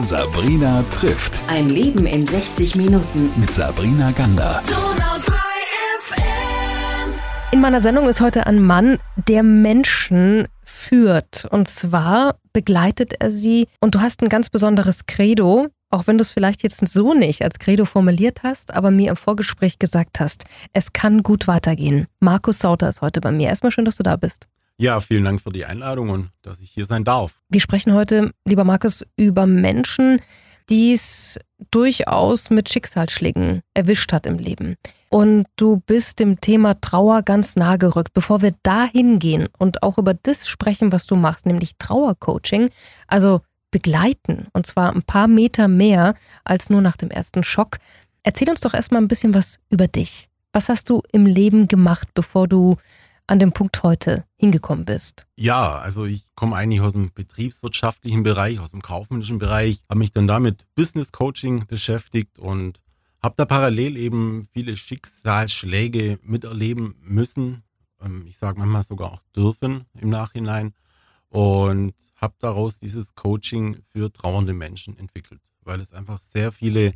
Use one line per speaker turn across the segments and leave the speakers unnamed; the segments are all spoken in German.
Sabrina trifft.
Ein Leben in 60 Minuten.
Mit Sabrina Gander.
In meiner Sendung ist heute ein Mann, der Menschen führt. Und zwar begleitet er sie. Und du hast ein ganz besonderes Credo, auch wenn du es vielleicht jetzt so nicht als Credo formuliert hast, aber mir im Vorgespräch gesagt hast, es kann gut weitergehen. Markus Sauter ist heute bei mir. Erstmal schön, dass du da bist.
Ja, vielen Dank für die Einladung und dass ich hier sein darf.
Wir sprechen heute, lieber Markus, über Menschen, die es durchaus mit Schicksalsschlägen erwischt hat im Leben. Und du bist dem Thema Trauer ganz nah gerückt. Bevor wir da hingehen und auch über das sprechen, was du machst, nämlich Trauercoaching, also begleiten, und zwar ein paar Meter mehr als nur nach dem ersten Schock, erzähl uns doch erstmal ein bisschen was über dich. Was hast du im Leben gemacht, bevor du an dem Punkt heute hingekommen bist?
Ja, also ich komme eigentlich aus dem betriebswirtschaftlichen Bereich, aus dem kaufmännischen Bereich, habe mich dann damit Business Coaching beschäftigt und habe da parallel eben viele Schicksalsschläge miterleben müssen. Ähm, ich sage manchmal sogar auch dürfen im Nachhinein und habe daraus dieses Coaching für trauernde Menschen entwickelt, weil es einfach sehr viele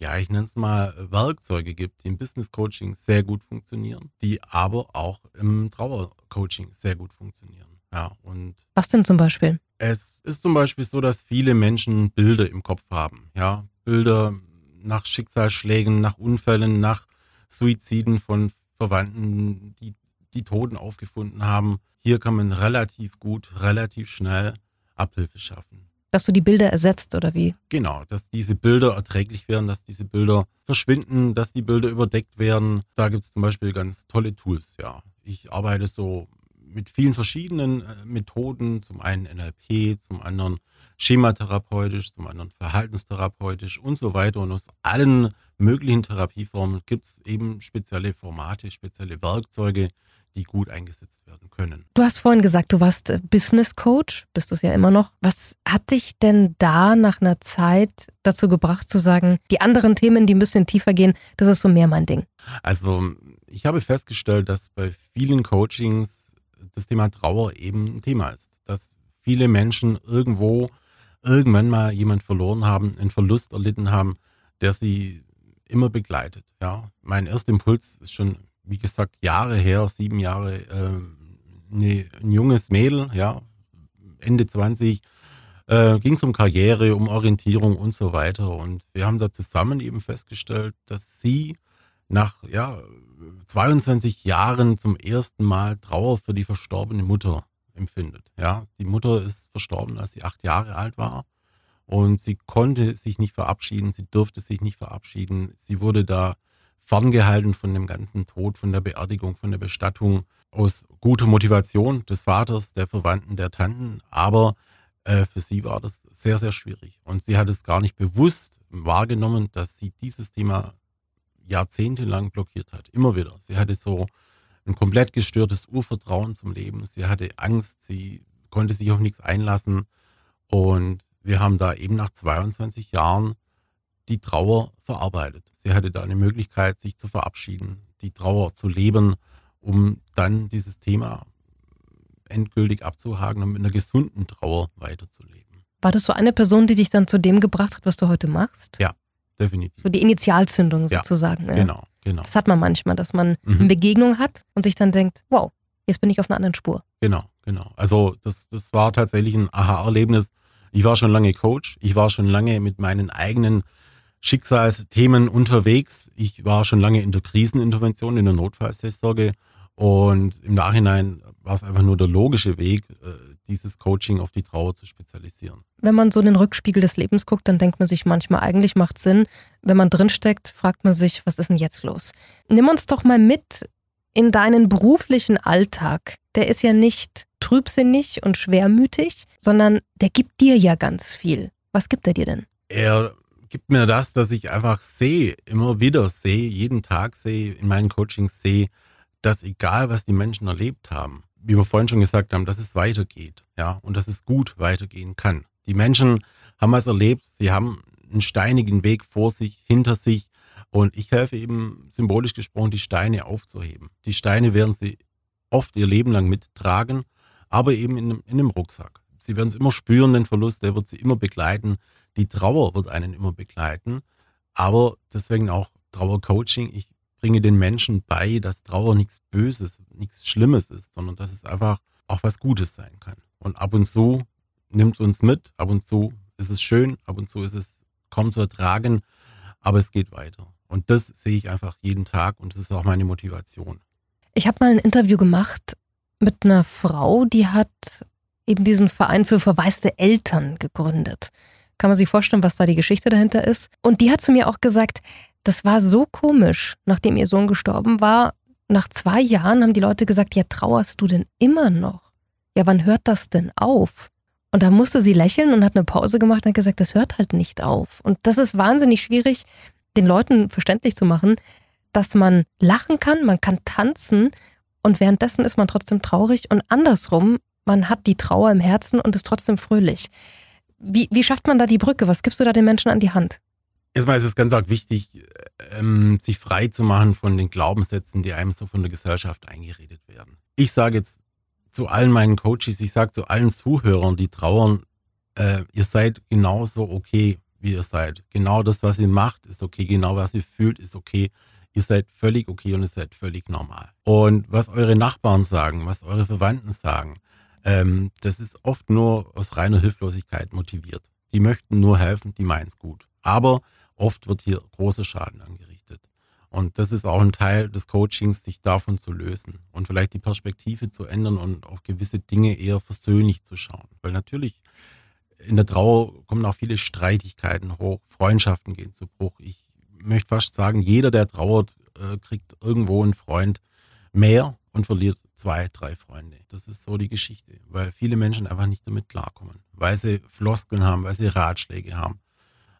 ja, ich nenne es mal Werkzeuge gibt, die im Business Coaching sehr gut funktionieren, die aber auch im Trauer Coaching sehr gut funktionieren. Ja, und
Was denn zum Beispiel?
Es ist zum Beispiel so, dass viele Menschen Bilder im Kopf haben. Ja, Bilder nach Schicksalsschlägen, nach Unfällen, nach Suiziden von Verwandten, die die Toten aufgefunden haben. Hier kann man relativ gut, relativ schnell Abhilfe schaffen.
Dass du die Bilder ersetzt oder wie?
Genau, dass diese Bilder erträglich werden, dass diese Bilder verschwinden, dass die Bilder überdeckt werden. Da gibt es zum Beispiel ganz tolle Tools, ja. Ich arbeite so mit vielen verschiedenen äh, Methoden, zum einen NLP, zum anderen schematherapeutisch, zum anderen verhaltenstherapeutisch und so weiter. Und aus allen möglichen Therapieformen gibt es eben spezielle Formate, spezielle Werkzeuge, die gut eingesetzt werden können.
Du hast vorhin gesagt, du warst äh, Business Coach, bist es ja immer noch. Was hat dich denn da nach einer Zeit dazu gebracht zu sagen, die anderen Themen, die ein bisschen tiefer gehen, das ist so mehr mein Ding?
Also ich habe festgestellt, dass bei vielen Coachings das Thema Trauer eben ein Thema ist. Dass viele Menschen irgendwo irgendwann mal jemand verloren haben, einen Verlust erlitten haben, der sie immer begleitet. Ja, mein erster Impuls ist schon wie gesagt, Jahre her, sieben Jahre, äh, ne, ein junges Mädel, ja, Ende 20, äh, ging es um Karriere, um Orientierung und so weiter. Und wir haben da zusammen eben festgestellt, dass sie nach ja, 22 Jahren zum ersten Mal Trauer für die verstorbene Mutter empfindet. Ja, die Mutter ist verstorben, als sie acht Jahre alt war. Und sie konnte sich nicht verabschieden, sie durfte sich nicht verabschieden. Sie wurde da ferngehalten von dem ganzen Tod, von der Beerdigung, von der Bestattung, aus guter Motivation des Vaters, der Verwandten, der Tanten. Aber äh, für sie war das sehr, sehr schwierig. Und sie hat es gar nicht bewusst wahrgenommen, dass sie dieses Thema jahrzehntelang blockiert hat. Immer wieder. Sie hatte so ein komplett gestörtes Urvertrauen zum Leben. Sie hatte Angst, sie konnte sich auf nichts einlassen. Und wir haben da eben nach 22 Jahren die Trauer verarbeitet. Sie hatte da eine Möglichkeit, sich zu verabschieden, die Trauer zu leben, um dann dieses Thema endgültig abzuhaken und mit einer gesunden Trauer weiterzuleben.
War das so eine Person, die dich dann zu dem gebracht hat, was du heute machst?
Ja, definitiv.
So die Initialzündung sozusagen.
Ja, genau, genau.
Das hat man manchmal, dass man mhm. eine Begegnung hat und sich dann denkt, wow, jetzt bin ich auf einer anderen Spur.
Genau, genau. Also das, das war tatsächlich ein Aha-Erlebnis. Ich war schon lange Coach, ich war schon lange mit meinen eigenen Schicksalsthemen unterwegs. Ich war schon lange in der Krisenintervention, in der Notfallseelsorge und im Nachhinein war es einfach nur der logische Weg, äh, dieses Coaching auf die Trauer zu spezialisieren.
Wenn man so in den Rückspiegel des Lebens guckt, dann denkt man sich manchmal, eigentlich macht Sinn. Wenn man drinsteckt, fragt man sich, was ist denn jetzt los? Nimm uns doch mal mit in deinen beruflichen Alltag. Der ist ja nicht trübsinnig und schwermütig, sondern der gibt dir ja ganz viel. Was gibt er dir denn?
Er gibt mir das, dass ich einfach sehe, immer wieder sehe, jeden Tag sehe, in meinen Coachings sehe, dass egal was die Menschen erlebt haben, wie wir vorhin schon gesagt haben, dass es weitergeht, ja, und dass es gut weitergehen kann. Die Menschen haben was erlebt, sie haben einen steinigen Weg vor sich, hinter sich, und ich helfe eben symbolisch gesprochen, die Steine aufzuheben. Die Steine werden sie oft ihr Leben lang mittragen, aber eben in, in einem Rucksack Sie werden es immer spüren, den Verlust, der wird sie immer begleiten. Die Trauer wird einen immer begleiten. Aber deswegen auch Trauercoaching. Ich bringe den Menschen bei, dass Trauer nichts Böses, nichts Schlimmes ist, sondern dass es einfach auch was Gutes sein kann. Und ab und zu nimmt uns mit, ab und zu ist es schön, ab und zu ist es kaum zu ertragen, aber es geht weiter. Und das sehe ich einfach jeden Tag und das ist auch meine Motivation.
Ich habe mal ein Interview gemacht mit einer Frau, die hat eben diesen Verein für verwaiste Eltern gegründet. Kann man sich vorstellen, was da die Geschichte dahinter ist? Und die hat zu mir auch gesagt, das war so komisch, nachdem ihr Sohn gestorben war. Nach zwei Jahren haben die Leute gesagt, ja, trauerst du denn immer noch? Ja, wann hört das denn auf? Und da musste sie lächeln und hat eine Pause gemacht und hat gesagt, das hört halt nicht auf. Und das ist wahnsinnig schwierig, den Leuten verständlich zu machen, dass man lachen kann, man kann tanzen und währenddessen ist man trotzdem traurig und andersrum, man hat die Trauer im Herzen und ist trotzdem fröhlich. Wie, wie schafft man da die Brücke? Was gibst du da den Menschen an die Hand?
Erstmal ist es ganz arg wichtig, ähm, sich frei zu machen von den Glaubenssätzen, die einem so von der Gesellschaft eingeredet werden. Ich sage jetzt zu allen meinen Coaches, ich sage zu allen Zuhörern, die trauern, äh, ihr seid genauso okay, wie ihr seid. Genau das, was ihr macht, ist okay. Genau was ihr fühlt, ist okay. Ihr seid völlig okay und ihr seid völlig normal. Und was eure Nachbarn sagen, was eure Verwandten sagen, ähm, das ist oft nur aus reiner Hilflosigkeit motiviert. Die möchten nur helfen, die meinen es gut. Aber oft wird hier großer Schaden angerichtet. Und das ist auch ein Teil des Coachings, sich davon zu lösen und vielleicht die Perspektive zu ändern und auf gewisse Dinge eher versöhnlich zu schauen. Weil natürlich in der Trauer kommen auch viele Streitigkeiten hoch, Freundschaften gehen zu Bruch. Ich möchte fast sagen, jeder, der trauert, äh, kriegt irgendwo einen Freund mehr und verliert zwei, drei Freunde. Das ist so die Geschichte, weil viele Menschen einfach nicht damit klarkommen, weil sie Floskeln haben, weil sie Ratschläge haben.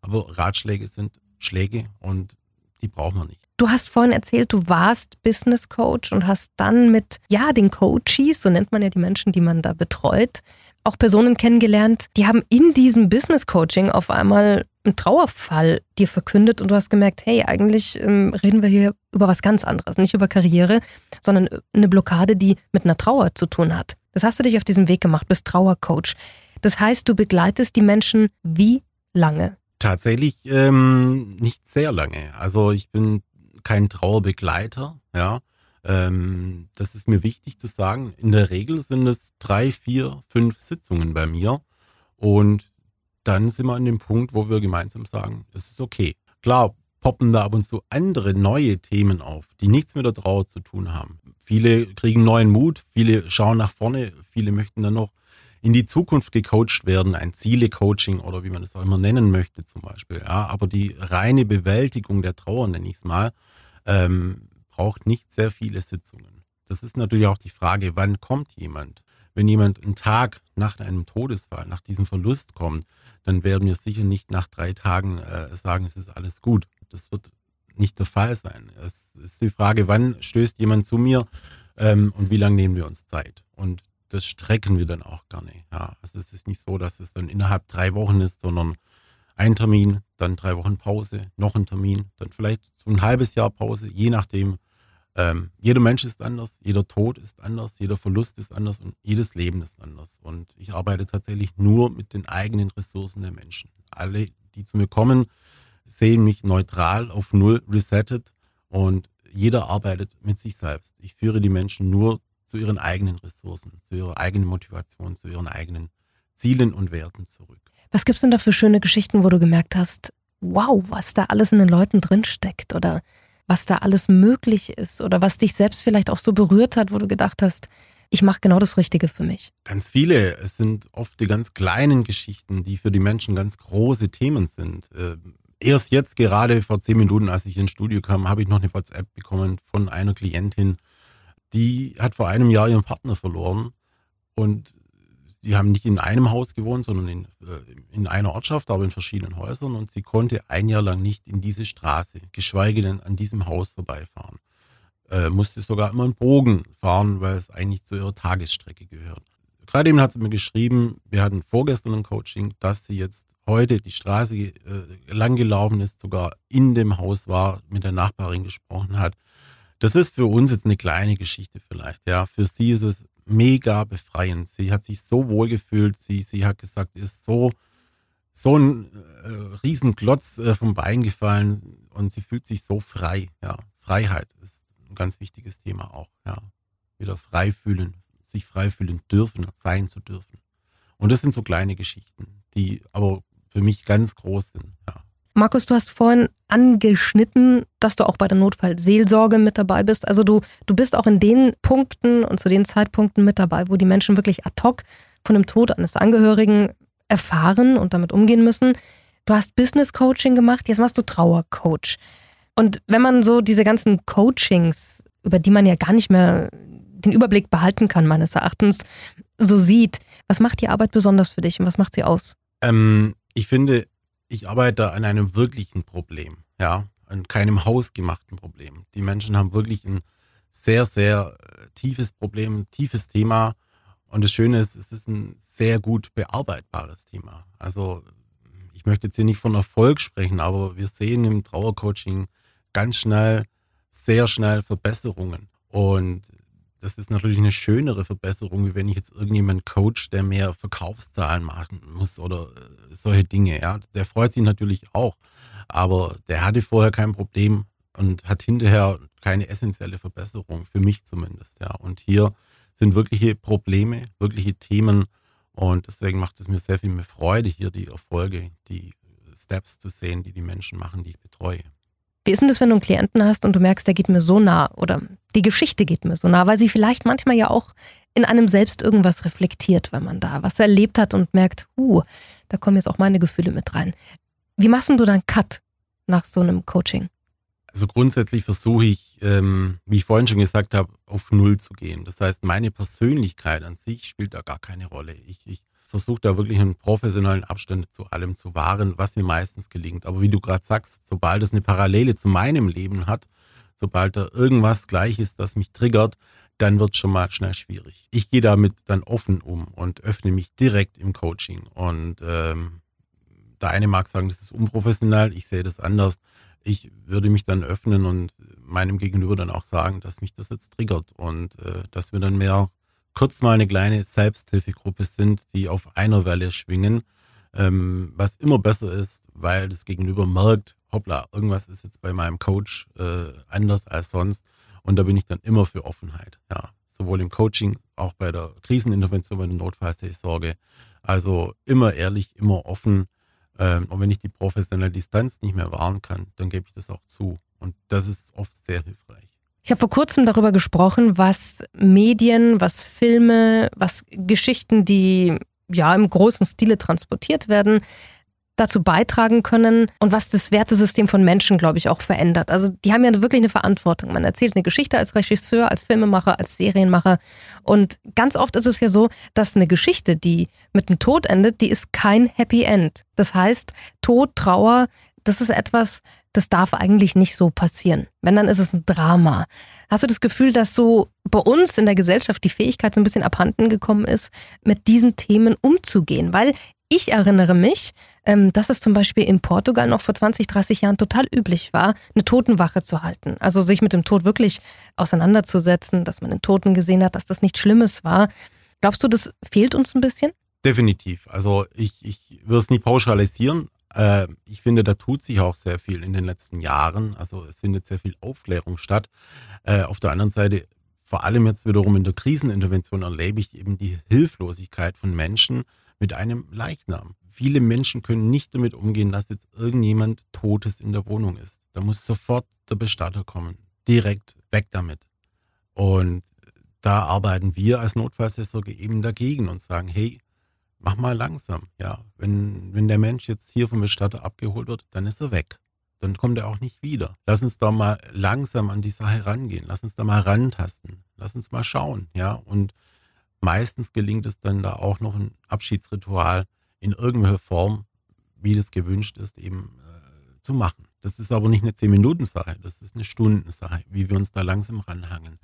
Aber Ratschläge sind Schläge und die braucht man nicht.
Du hast vorhin erzählt, du warst Business Coach und hast dann mit, ja, den Coaches, so nennt man ja die Menschen, die man da betreut, auch Personen kennengelernt, die haben in diesem Business Coaching auf einmal einen Trauerfall dir verkündet und du hast gemerkt, hey, eigentlich ähm, reden wir hier über was ganz anderes, nicht über Karriere, sondern eine Blockade, die mit einer Trauer zu tun hat. Das hast du dich auf diesem Weg gemacht, bist Trauercoach. Das heißt, du begleitest die Menschen wie lange?
Tatsächlich ähm, nicht sehr lange. Also ich bin kein Trauerbegleiter, ja. Ähm, das ist mir wichtig zu sagen. In der Regel sind es drei, vier, fünf Sitzungen bei mir. Und dann sind wir an dem Punkt, wo wir gemeinsam sagen, es ist okay. Klar, poppen da ab und zu andere neue Themen auf, die nichts mit der Trauer zu tun haben. Viele kriegen neuen Mut, viele schauen nach vorne, viele möchten dann noch in die Zukunft gecoacht werden, ein Ziele-Coaching oder wie man es auch immer nennen möchte zum Beispiel. Ja, aber die reine Bewältigung der Trauer, nenne ich es mal, ähm, braucht nicht sehr viele Sitzungen. Das ist natürlich auch die Frage, wann kommt jemand? Wenn jemand einen Tag nach einem Todesfall, nach diesem Verlust kommt, dann werden wir sicher nicht nach drei Tagen äh, sagen, es ist alles gut. Das wird nicht der Fall sein. Es ist die Frage, wann stößt jemand zu mir ähm, und wie lange nehmen wir uns Zeit? Und das strecken wir dann auch gerne. Ja, also es ist nicht so, dass es dann innerhalb drei Wochen ist, sondern ein Termin, dann drei Wochen Pause, noch ein Termin, dann vielleicht so ein halbes Jahr Pause, je nachdem. Ähm, jeder Mensch ist anders, jeder Tod ist anders, jeder Verlust ist anders und jedes Leben ist anders. Und ich arbeite tatsächlich nur mit den eigenen Ressourcen der Menschen. Alle, die zu mir kommen, sehen mich neutral auf Null resettet und jeder arbeitet mit sich selbst. Ich führe die Menschen nur zu ihren eigenen Ressourcen, zu ihrer eigenen Motivation, zu ihren eigenen Zielen und Werten zurück.
Was gibt es denn da für schöne Geschichten, wo du gemerkt hast, wow, was da alles in den Leuten drinsteckt oder was da alles möglich ist oder was dich selbst vielleicht auch so berührt hat, wo du gedacht hast, ich mache genau das Richtige für mich?
Ganz viele. Es sind oft die ganz kleinen Geschichten, die für die Menschen ganz große Themen sind. Ähm, erst jetzt, gerade vor zehn Minuten, als ich ins Studio kam, habe ich noch eine WhatsApp bekommen von einer Klientin, die hat vor einem Jahr ihren Partner verloren und die haben nicht in einem Haus gewohnt, sondern in, äh, in einer Ortschaft, aber in verschiedenen Häusern und sie konnte ein Jahr lang nicht in diese Straße, geschweige denn an diesem Haus vorbeifahren. Äh, musste sogar immer einen Bogen fahren, weil es eigentlich zu ihrer Tagesstrecke gehört. Gerade eben hat sie mir geschrieben, wir hatten vorgestern ein Coaching, dass sie jetzt heute die Straße äh, lang gelaufen ist, sogar in dem Haus war, mit der Nachbarin gesprochen hat das ist für uns jetzt eine kleine Geschichte vielleicht. Ja, für sie ist es mega befreiend. Sie hat sich so wohl gefühlt. Sie, sie hat gesagt, ist so, so ein äh, Riesenklotz äh, vom Bein gefallen und sie fühlt sich so frei. Ja, Freiheit ist ein ganz wichtiges Thema auch. Ja, wieder frei fühlen, sich frei fühlen dürfen, sein zu dürfen. Und das sind so kleine Geschichten, die aber für mich ganz groß sind. Ja.
Markus, du hast vorhin angeschnitten, dass du auch bei der Notfallseelsorge mit dabei bist. Also du, du bist auch in den Punkten und zu den Zeitpunkten mit dabei, wo die Menschen wirklich ad hoc von dem Tod eines Angehörigen erfahren und damit umgehen müssen. Du hast Business Coaching gemacht, jetzt machst du Trauercoach. Und wenn man so diese ganzen Coachings, über die man ja gar nicht mehr den Überblick behalten kann, meines Erachtens, so sieht, was macht die Arbeit besonders für dich und was macht sie aus?
Ähm, ich finde, ich arbeite an einem wirklichen Problem, ja, an keinem hausgemachten Problem. Die Menschen haben wirklich ein sehr, sehr äh, tiefes Problem, tiefes Thema. Und das Schöne ist, es ist ein sehr gut bearbeitbares Thema. Also ich möchte jetzt hier nicht von Erfolg sprechen, aber wir sehen im Trauercoaching ganz schnell, sehr schnell Verbesserungen. Und das ist natürlich eine schönere Verbesserung, wie wenn ich jetzt irgendjemand coach, der mehr Verkaufszahlen machen muss oder äh, solche Dinge. Ja, der freut sich natürlich auch, aber der hatte vorher kein Problem und hat hinterher keine essentielle Verbesserung, für mich zumindest. Ja, und hier sind wirkliche Probleme, wirkliche Themen und deswegen macht es mir sehr viel mehr Freude, hier die Erfolge, die Steps zu sehen, die die Menschen machen, die ich betreue.
Wie ist denn das, wenn du einen Klienten hast und du merkst, der geht mir so nah oder die Geschichte geht mir so nah, weil sie vielleicht manchmal ja auch in einem selbst irgendwas reflektiert, wenn man da was erlebt hat und merkt, uh, da kommen jetzt auch meine Gefühle mit rein. Wie machst du dann Cut nach so einem Coaching?
Also grundsätzlich versuche ich, ähm, wie ich vorhin schon gesagt habe, auf Null zu gehen. Das heißt, meine Persönlichkeit an sich spielt da gar keine Rolle. Ich, ich versuche da wirklich einen professionellen Abstand zu allem zu wahren, was mir meistens gelingt. Aber wie du gerade sagst, sobald es eine Parallele zu meinem Leben hat, sobald da irgendwas gleich ist, das mich triggert, dann wird es schon mal schnell schwierig. Ich gehe damit dann offen um und öffne mich direkt im Coaching. Und ähm, der eine mag sagen, das ist unprofessionell, ich sehe das anders. Ich würde mich dann öffnen und meinem Gegenüber dann auch sagen, dass mich das jetzt triggert und äh, dass wir dann mehr kurz mal eine kleine Selbsthilfegruppe sind, die auf einer Welle schwingen, ähm, was immer besser ist, weil das Gegenüber merkt, hoppla, irgendwas ist jetzt bei meinem Coach äh, anders als sonst. Und da bin ich dann immer für Offenheit. Ja, sowohl im Coaching, auch bei der Krisenintervention, bei der Notfallseelsorge. Also immer ehrlich, immer offen. Ähm, und wenn ich die professionelle Distanz nicht mehr wahren kann, dann gebe ich das auch zu. Und das ist oft sehr hilfreich.
Ich habe vor kurzem darüber gesprochen, was Medien, was Filme, was Geschichten, die ja im großen Stile transportiert werden, dazu beitragen können und was das Wertesystem von Menschen, glaube ich, auch verändert. Also die haben ja wirklich eine Verantwortung. Man erzählt eine Geschichte als Regisseur, als Filmemacher, als Serienmacher. Und ganz oft ist es ja so, dass eine Geschichte, die mit einem Tod endet, die ist kein Happy End. Das heißt, Tod, Trauer, das ist etwas, das darf eigentlich nicht so passieren. Wenn, dann ist es ein Drama. Hast du das Gefühl, dass so bei uns in der Gesellschaft die Fähigkeit so ein bisschen abhanden gekommen ist, mit diesen Themen umzugehen? Weil ich erinnere mich, ähm, dass es zum Beispiel in Portugal noch vor 20, 30 Jahren total üblich war, eine Totenwache zu halten. Also sich mit dem Tod wirklich auseinanderzusetzen, dass man den Toten gesehen hat, dass das nichts Schlimmes war. Glaubst du, das fehlt uns ein bisschen?
Definitiv. Also ich, ich würde es nicht pauschalisieren, äh, ich finde, da tut sich auch sehr viel in den letzten Jahren. Also es findet sehr viel Aufklärung statt. Äh, auf der anderen Seite, vor allem jetzt wiederum in der Krisenintervention, erlebe ich eben die Hilflosigkeit von Menschen mit einem Leichnam. Viele Menschen können nicht damit umgehen, dass jetzt irgendjemand Totes in der Wohnung ist. Da muss sofort der Bestatter kommen. Direkt weg damit. Und da arbeiten wir als Notfallseelsorge eben dagegen und sagen, hey, mach mal langsam. Ja, wenn, wenn der Mensch jetzt hier vom Bestatter abgeholt wird, dann ist er weg. Dann kommt er auch nicht wieder. Lass uns da mal langsam an die Sache rangehen. Lass uns da mal rantasten. Lass uns mal schauen. Ja, und meistens gelingt es dann da auch noch ein Abschiedsritual in irgendeiner Form, wie das gewünscht ist, eben äh, zu machen. Das ist aber nicht eine 10-Minuten-Sache, das ist eine Stundensache, wie wir uns da langsam ranhangen.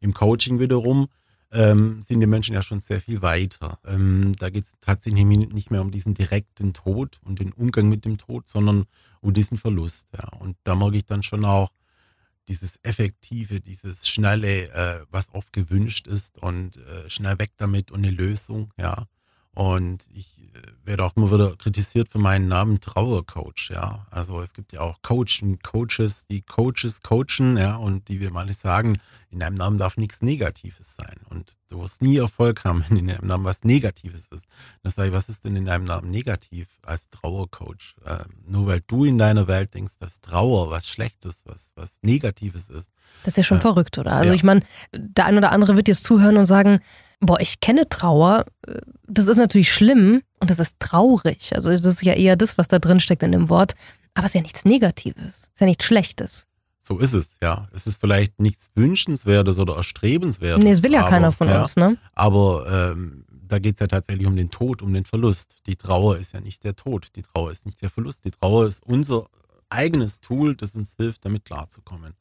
Im Coaching wiederum ähm, sind die Menschen ja schon sehr viel weiter. Ähm, da geht es tatsächlich nicht mehr um diesen direkten Tod und den Umgang mit dem Tod, sondern um diesen Verlust. Ja. Und da merke ich dann schon auch dieses Effektive, dieses Schnelle, äh, was oft gewünscht ist und äh, schnell weg damit und eine Lösung, ja. Und ich äh, werde auch immer wieder kritisiert für meinen Namen Trauercoach, ja. Also es gibt ja auch Coachen, Coaches, die Coaches coachen, ja, und die wir mal sagen, in deinem Namen darf nichts Negatives sein. Und du wirst nie Erfolg haben, wenn in deinem Namen was Negatives ist. Dann sage ich, was ist denn in deinem Namen negativ als Trauercoach? Ähm, nur weil du in deiner Welt denkst, dass Trauer was Schlechtes, was, was Negatives ist.
Das ist ja schon
Äh,
verrückt, oder? Also
ja.
ich meine, der ein oder andere wird jetzt zuhören und sagen, boah, ich kenne Trauer, äh, das ist natürlich schlimm und das ist traurig. Also das ist ja eher das, was da drin steckt in dem Wort. Aber es ist ja nichts Negatives, es ist ja nichts Schlechtes.
So ist es, ja. Es ist vielleicht nichts Wünschenswertes oder Erstrebenswertes.
Nee, es will ja
aber,
keiner von
ja,
uns, ne?
Aber ähm, da geht es ja tatsächlich um den Tod, um den Verlust. Die Trauer ist ja nicht der Tod, die Trauer ist nicht der Verlust. Die Trauer ist unser eigenes Tool, das uns hilft, damit klarzukommen.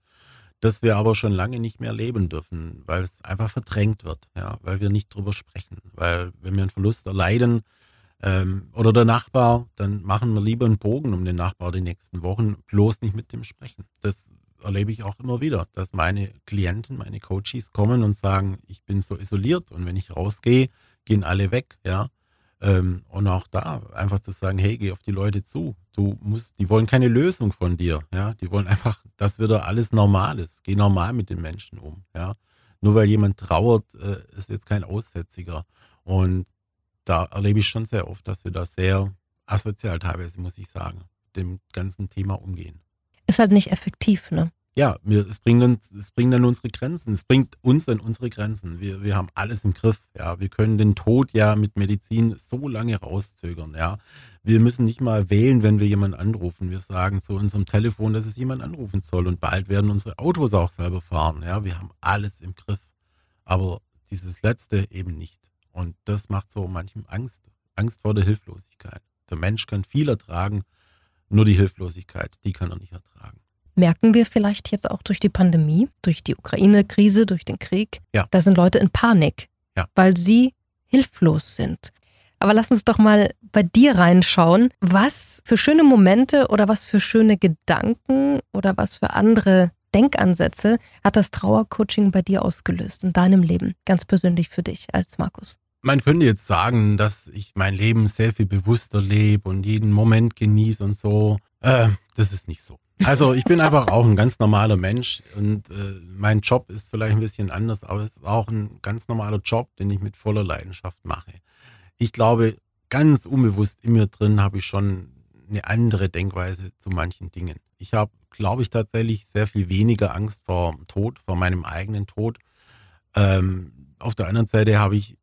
Das wir aber schon lange nicht mehr leben dürfen, weil es einfach verdrängt wird, ja, weil wir nicht drüber sprechen. Weil wenn wir einen Verlust erleiden ähm, oder der Nachbar, dann machen wir lieber einen Bogen um den Nachbar die nächsten Wochen, bloß nicht mit dem sprechen. Das erlebe ich auch immer wieder, dass meine Klienten, meine Coaches kommen und sagen, ich bin so isoliert und wenn ich rausgehe, gehen alle weg, ja. Ähm, und auch da einfach zu sagen, hey, geh auf die Leute zu. Du musst, die wollen keine Lösung von dir, ja. Die wollen einfach, dass wieder alles normal ist. Geh normal mit den Menschen um, ja. Nur weil jemand trauert, äh, ist jetzt kein Aussätziger. Und da erlebe ich schon sehr oft, dass wir da sehr asozial teilweise, muss ich sagen, dem ganzen Thema umgehen.
Ist halt nicht effektiv, ne?
Ja, wir, es, bringt uns, es bringt an unsere Grenzen. Es bringt uns an unsere Grenzen. Wir, wir haben alles im Griff. Ja, wir können den Tod ja mit Medizin so lange rauszögern. Ja, wir müssen nicht mal wählen, wenn wir jemanden anrufen. Wir sagen zu unserem Telefon, dass es jemand anrufen soll. Und bald werden unsere Autos auch selber fahren. Ja, wir haben alles im Griff. Aber dieses Letzte eben nicht. Und das macht so manchem Angst. Angst vor der Hilflosigkeit. Der Mensch kann viel ertragen, nur die Hilflosigkeit, die kann er nicht ertragen.
Merken wir vielleicht jetzt auch durch die Pandemie, durch die Ukraine-Krise, durch den Krieg,
Ja.
da sind Leute in Panik,
Ja.
weil sie hilflos sind. Aber lass uns doch mal bei dir reinschauen. Was für schöne Momente oder was für schöne Gedanken oder was für andere Denkansätze hat das Trauercoaching bei dir ausgelöst in deinem Leben, ganz persönlich für dich als Markus?
Man könnte jetzt sagen, dass ich mein Leben sehr viel bewusster lebe und jeden Moment genieße und so. Äh, das ist nicht so. Also ich bin einfach auch ein ganz normaler Mensch und äh, mein Job ist vielleicht ein bisschen anders, aber es ist auch ein ganz normaler Job, den ich mit voller Leidenschaft mache. Ich glaube, ganz unbewusst in mir drin habe ich schon eine andere Denkweise zu manchen Dingen. Ich habe, glaube ich, tatsächlich sehr viel weniger Angst vor dem Tod, vor meinem eigenen Tod. Ähm, auf der anderen Seite habe ich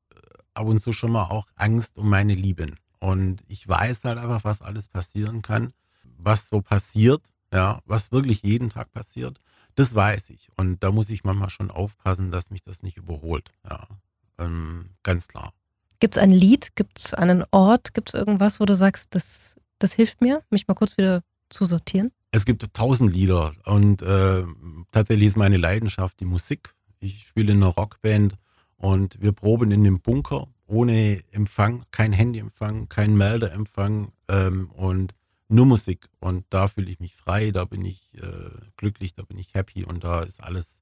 ab und zu schon mal auch Angst um meine Lieben. Und ich weiß halt einfach, was alles passieren kann, was so passiert, ja, was wirklich jeden Tag passiert. Das weiß ich. Und da muss ich manchmal schon aufpassen, dass mich das nicht überholt. Ja, ähm, ganz klar.
Gibt es ein Lied, gibt es einen Ort, gibt es irgendwas, wo du sagst, das, das hilft mir, mich mal kurz wieder zu sortieren?
Es gibt tausend Lieder und äh, tatsächlich ist meine Leidenschaft die Musik. Ich spiele in einer Rockband und wir proben in dem Bunker ohne Empfang, kein Handyempfang, kein Meldeempfang ähm, und nur Musik. Und da fühle ich mich frei, da bin ich äh, glücklich, da bin ich happy und da ist alles,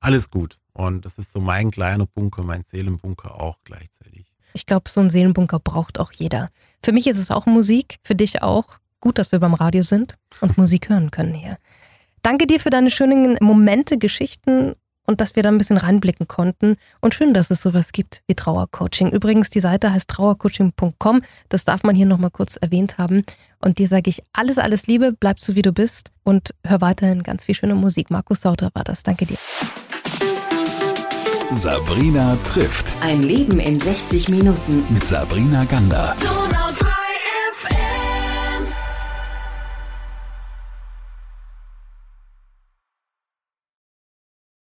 alles gut. Und das ist so mein kleiner Bunker, mein Seelenbunker auch gleichzeitig.
Ich glaube, so einen Seelenbunker braucht auch jeder. Für mich ist es auch Musik, für dich auch. Gut, dass wir beim Radio sind und Musik hören können hier. Danke dir für deine schönen Momente, Geschichten und dass wir da ein bisschen reinblicken konnten. Und schön, dass es sowas gibt wie Trauercoaching. Übrigens, die Seite heißt trauercoaching.com. Das darf man hier nochmal kurz erwähnt haben. Und dir sage ich alles, alles Liebe, bleib so wie du bist und hör weiterhin ganz viel schöne Musik. Markus Sauter war das. Danke dir.
Sabrina trifft
Ein Leben in 60 Minuten.
mit Sabrina Gander.
Donau 3